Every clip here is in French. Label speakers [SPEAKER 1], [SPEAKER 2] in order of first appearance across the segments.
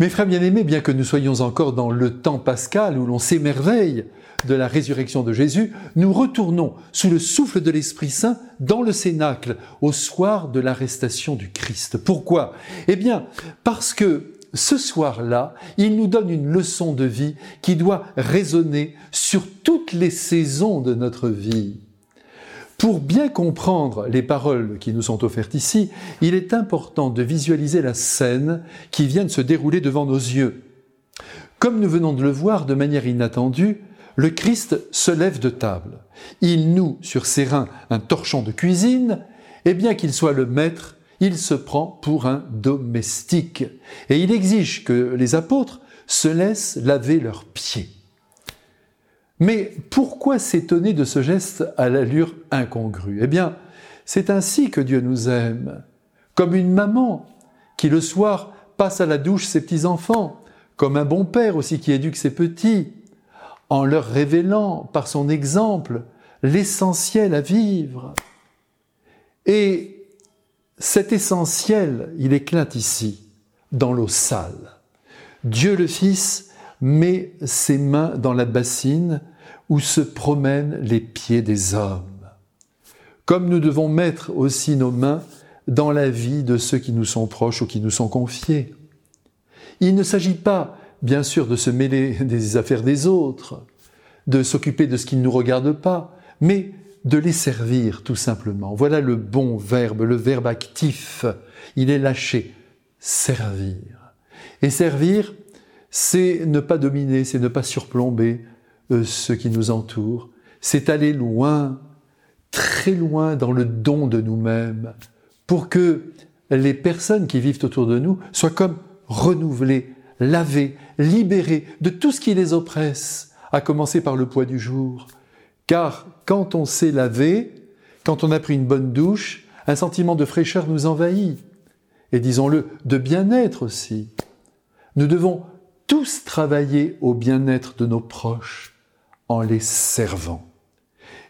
[SPEAKER 1] Mes frères bien-aimés, bien que nous soyons encore dans le temps pascal où l'on s'émerveille de la résurrection de Jésus, nous retournons sous le souffle de l'Esprit Saint dans le Cénacle au soir de l'arrestation du Christ. Pourquoi? Eh bien, parce que ce soir-là, il nous donne une leçon de vie qui doit résonner sur toutes les saisons de notre vie. Pour bien comprendre les paroles qui nous sont offertes ici, il est important de visualiser la scène qui vient de se dérouler devant nos yeux. Comme nous venons de le voir de manière inattendue, le Christ se lève de table. Il noue sur ses reins un torchon de cuisine, et bien qu'il soit le maître, il se prend pour un domestique. Et il exige que les apôtres se laissent laver leurs pieds. Mais pourquoi s'étonner de ce geste à l'allure incongrue? Eh bien, c'est ainsi que Dieu nous aime, comme une maman qui le soir passe à la douche ses petits-enfants, comme un bon père aussi qui éduque ses petits, en leur révélant par son exemple l'essentiel à vivre. Et cet essentiel, il éclate ici, dans l'eau sale. Dieu le Fils met ses mains dans la bassine où se promènent les pieds des hommes. Comme nous devons mettre aussi nos mains dans la vie de ceux qui nous sont proches ou qui nous sont confiés. Il ne s'agit pas bien sûr de se mêler des affaires des autres, de s'occuper de ce qui ne nous regarde pas, mais de les servir tout simplement. Voilà le bon verbe, le verbe actif. Il est lâché. Servir. Et servir, c'est ne pas dominer, c'est ne pas surplomber euh, ceux qui nous entourent. C'est aller loin, très loin dans le don de nous-mêmes, pour que les personnes qui vivent autour de nous soient comme renouvelées, lavés, libérés de tout ce qui les oppresse, à commencer par le poids du jour. Car quand on s'est lavé, quand on a pris une bonne douche, un sentiment de fraîcheur nous envahit. Et disons-le, de bien-être aussi. Nous devons tous travailler au bien-être de nos proches en les servant.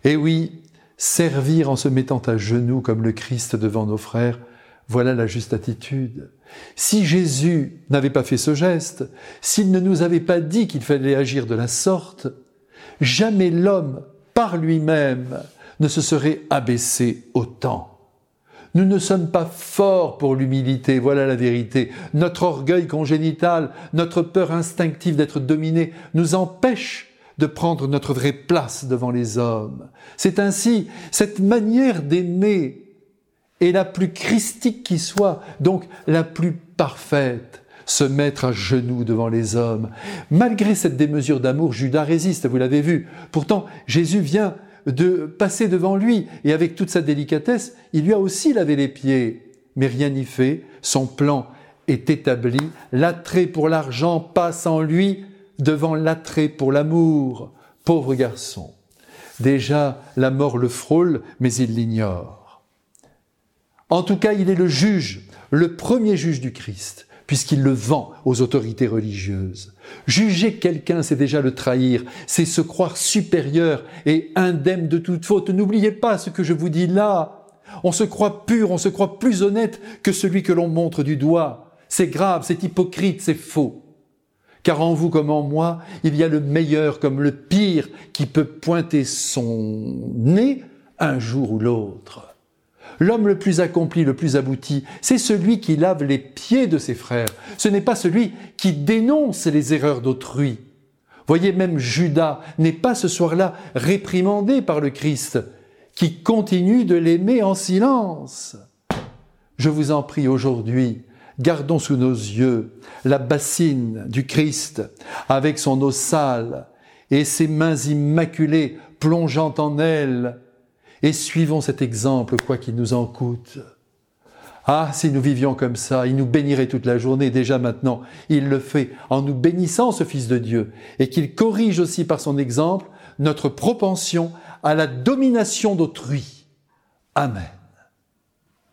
[SPEAKER 1] Et oui, servir en se mettant à genoux comme le Christ devant nos frères, voilà la juste attitude. Si Jésus n'avait pas fait ce geste, s'il ne nous avait pas dit qu'il fallait agir de la sorte, jamais l'homme, par lui-même, ne se serait abaissé autant. Nous ne sommes pas forts pour l'humilité, voilà la vérité. Notre orgueil congénital, notre peur instinctive d'être dominé nous empêche de prendre notre vraie place devant les hommes. C'est ainsi, cette manière d'aimer et la plus christique qui soit, donc la plus parfaite, se mettre à genoux devant les hommes. Malgré cette démesure d'amour, Judas résiste, vous l'avez vu. Pourtant, Jésus vient de passer devant lui, et avec toute sa délicatesse, il lui a aussi lavé les pieds. Mais rien n'y fait, son plan est établi, l'attrait pour l'argent passe en lui devant l'attrait pour l'amour. Pauvre garçon. Déjà, la mort le frôle, mais il l'ignore. En tout cas, il est le juge, le premier juge du Christ, puisqu'il le vend aux autorités religieuses. Juger quelqu'un, c'est déjà le trahir, c'est se croire supérieur et indemne de toute faute. N'oubliez pas ce que je vous dis là. On se croit pur, on se croit plus honnête que celui que l'on montre du doigt. C'est grave, c'est hypocrite, c'est faux. Car en vous comme en moi, il y a le meilleur comme le pire qui peut pointer son nez un jour ou l'autre. L'homme le plus accompli, le plus abouti, c'est celui qui lave les pieds de ses frères. Ce n'est pas celui qui dénonce les erreurs d'autrui. Voyez, même Judas n'est pas ce soir-là réprimandé par le Christ, qui continue de l'aimer en silence. Je vous en prie aujourd'hui, gardons sous nos yeux la bassine du Christ avec son eau sale et ses mains immaculées plongeant en elle et suivons cet exemple, quoi qu'il nous en coûte. Ah, si nous vivions comme ça, il nous bénirait toute la journée, déjà maintenant, il le fait en nous bénissant, ce Fils de Dieu, et qu'il corrige aussi par son exemple notre propension à la domination d'autrui. Amen.